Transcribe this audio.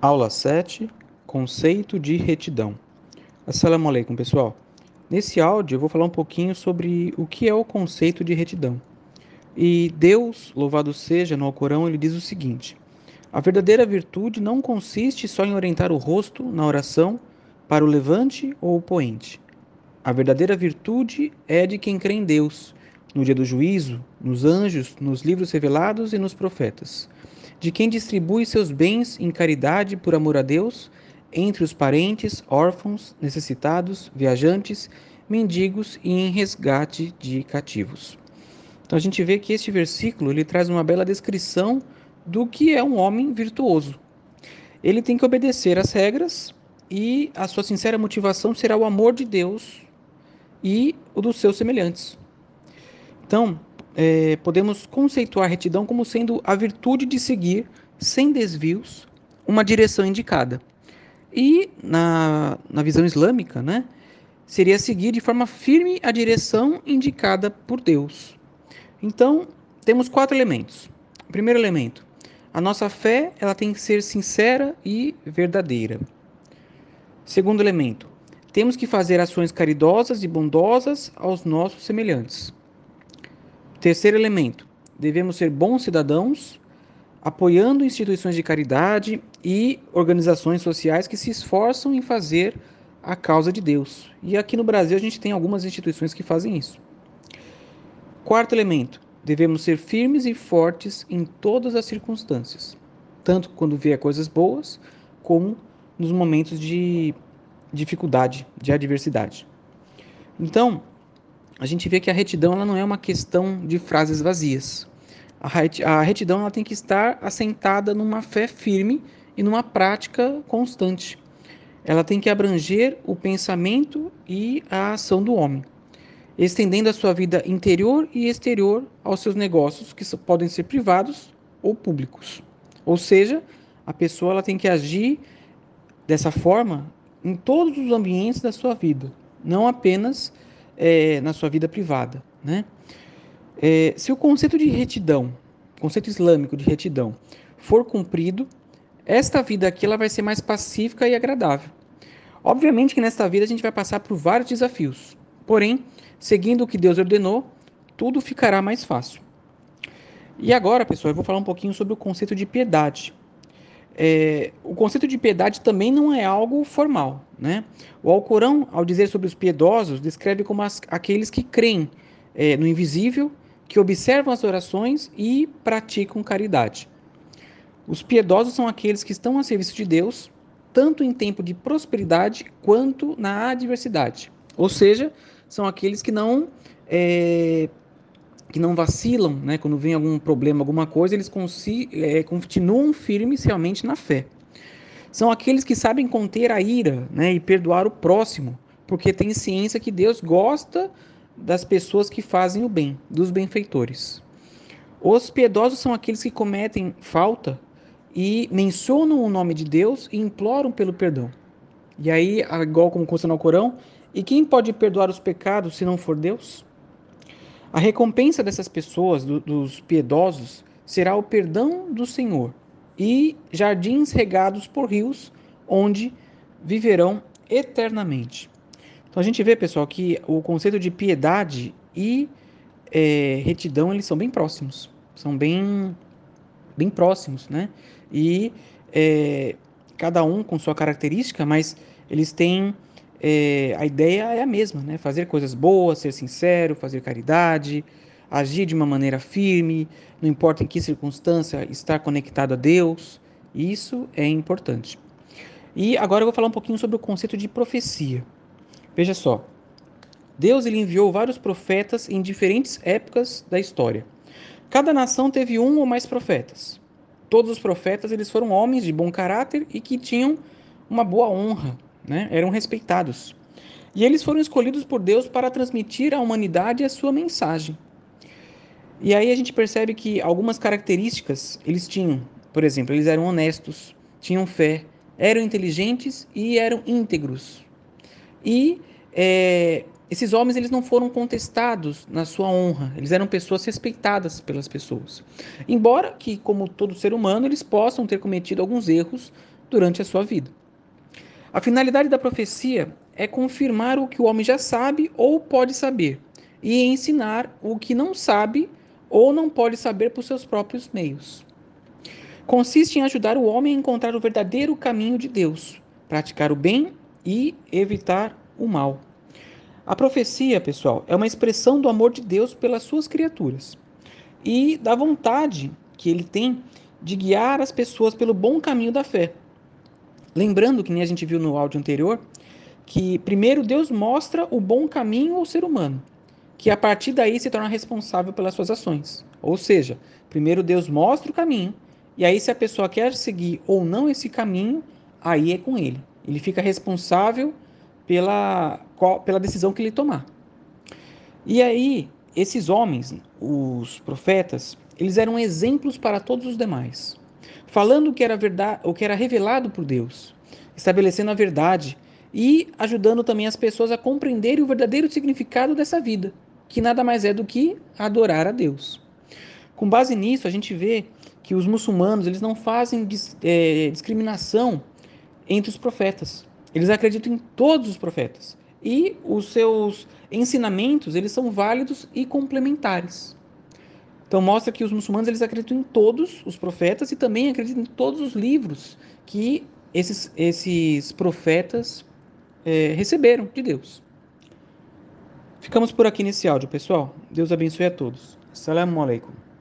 Aula 7 Conceito de retidão. Assalamu alaikum, pessoal. Nesse áudio eu vou falar um pouquinho sobre o que é o conceito de retidão. E Deus, louvado seja, no Alcorão, ele diz o seguinte: A verdadeira virtude não consiste só em orientar o rosto na oração para o levante ou o poente. A verdadeira virtude é de quem crê em Deus, no dia do juízo, nos anjos, nos livros revelados e nos profetas de quem distribui seus bens em caridade por amor a Deus entre os parentes, órfãos, necessitados, viajantes, mendigos e em resgate de cativos. Então a gente vê que este versículo ele traz uma bela descrição do que é um homem virtuoso. Ele tem que obedecer às regras e a sua sincera motivação será o amor de Deus e o dos seus semelhantes. Então, é, podemos conceituar retidão como sendo a virtude de seguir, sem desvios, uma direção indicada. E na, na visão islâmica, né, seria seguir de forma firme a direção indicada por Deus. Então, temos quatro elementos. Primeiro elemento, a nossa fé ela tem que ser sincera e verdadeira. Segundo elemento, temos que fazer ações caridosas e bondosas aos nossos semelhantes. Terceiro elemento: devemos ser bons cidadãos, apoiando instituições de caridade e organizações sociais que se esforçam em fazer a causa de Deus. E aqui no Brasil a gente tem algumas instituições que fazem isso. Quarto elemento: devemos ser firmes e fortes em todas as circunstâncias, tanto quando vier coisas boas, como nos momentos de dificuldade, de adversidade. Então, a gente vê que a retidão ela não é uma questão de frases vazias. A retidão ela tem que estar assentada numa fé firme e numa prática constante. Ela tem que abranger o pensamento e a ação do homem, estendendo a sua vida interior e exterior aos seus negócios, que podem ser privados ou públicos. Ou seja, a pessoa ela tem que agir dessa forma em todos os ambientes da sua vida, não apenas é, na sua vida privada. Né? É, se o conceito de retidão, conceito islâmico de retidão, for cumprido, esta vida aqui ela vai ser mais pacífica e agradável. Obviamente que nesta vida a gente vai passar por vários desafios, porém, seguindo o que Deus ordenou, tudo ficará mais fácil. E agora, pessoal, eu vou falar um pouquinho sobre o conceito de piedade é, o conceito de piedade também não é algo formal. Né? O Alcorão, ao dizer sobre os piedosos, descreve como as, aqueles que creem é, no invisível, que observam as orações e praticam caridade. Os piedosos são aqueles que estão a serviço de Deus, tanto em tempo de prosperidade quanto na adversidade. Ou seja, são aqueles que não é, que não vacilam, né, quando vem algum problema, alguma coisa, eles é, continuam firmes realmente na fé. São aqueles que sabem conter a ira né, e perdoar o próximo, porque têm ciência que Deus gosta das pessoas que fazem o bem, dos benfeitores. Os piedosos são aqueles que cometem falta e mencionam o nome de Deus e imploram pelo perdão. E aí, igual como consta no Corão, e quem pode perdoar os pecados se não for Deus? A recompensa dessas pessoas, do, dos piedosos, será o perdão do Senhor e jardins regados por rios, onde viverão eternamente. Então a gente vê, pessoal, que o conceito de piedade e é, retidão eles são bem próximos, são bem, bem próximos, né? E é, cada um com sua característica, mas eles têm é, a ideia é a mesma, né? Fazer coisas boas, ser sincero, fazer caridade, agir de uma maneira firme, não importa em que circunstância, estar conectado a Deus. Isso é importante. E agora eu vou falar um pouquinho sobre o conceito de profecia. Veja só. Deus ele enviou vários profetas em diferentes épocas da história. Cada nação teve um ou mais profetas. Todos os profetas eles foram homens de bom caráter e que tinham uma boa honra né? eram respeitados. E eles foram escolhidos por Deus para transmitir à humanidade a sua mensagem. E aí a gente percebe que algumas características eles tinham. Por exemplo, eles eram honestos, tinham fé, eram inteligentes e eram íntegros. E é, esses homens eles não foram contestados na sua honra, eles eram pessoas respeitadas pelas pessoas. Embora que, como todo ser humano, eles possam ter cometido alguns erros durante a sua vida. A finalidade da profecia é confirmar o que o homem já sabe ou pode saber e ensinar o que não sabe ou não pode saber por seus próprios meios. Consiste em ajudar o homem a encontrar o verdadeiro caminho de Deus, praticar o bem e evitar o mal. A profecia, pessoal, é uma expressão do amor de Deus pelas suas criaturas e da vontade que ele tem de guiar as pessoas pelo bom caminho da fé. Lembrando que nem a gente viu no áudio anterior, que primeiro Deus mostra o bom caminho ao ser humano, que a partir daí se torna responsável pelas suas ações. Ou seja, primeiro Deus mostra o caminho, e aí se a pessoa quer seguir ou não esse caminho, aí é com ele. Ele fica responsável pela, pela decisão que ele tomar. E aí, esses homens, os profetas, eles eram exemplos para todos os demais, falando o que era verdade, o que era revelado por Deus, estabelecendo a verdade e ajudando também as pessoas a compreenderem o verdadeiro significado dessa vida, que nada mais é do que adorar a Deus. Com base nisso, a gente vê que os muçulmanos eles não fazem é, discriminação entre os profetas. Eles acreditam em todos os profetas e os seus ensinamentos eles são válidos e complementares. Então mostra que os muçulmanos eles acreditam em todos os profetas e também acreditam em todos os livros que esses, esses profetas é, receberam de Deus. Ficamos por aqui nesse áudio, pessoal. Deus abençoe a todos. Assalamu alaikum.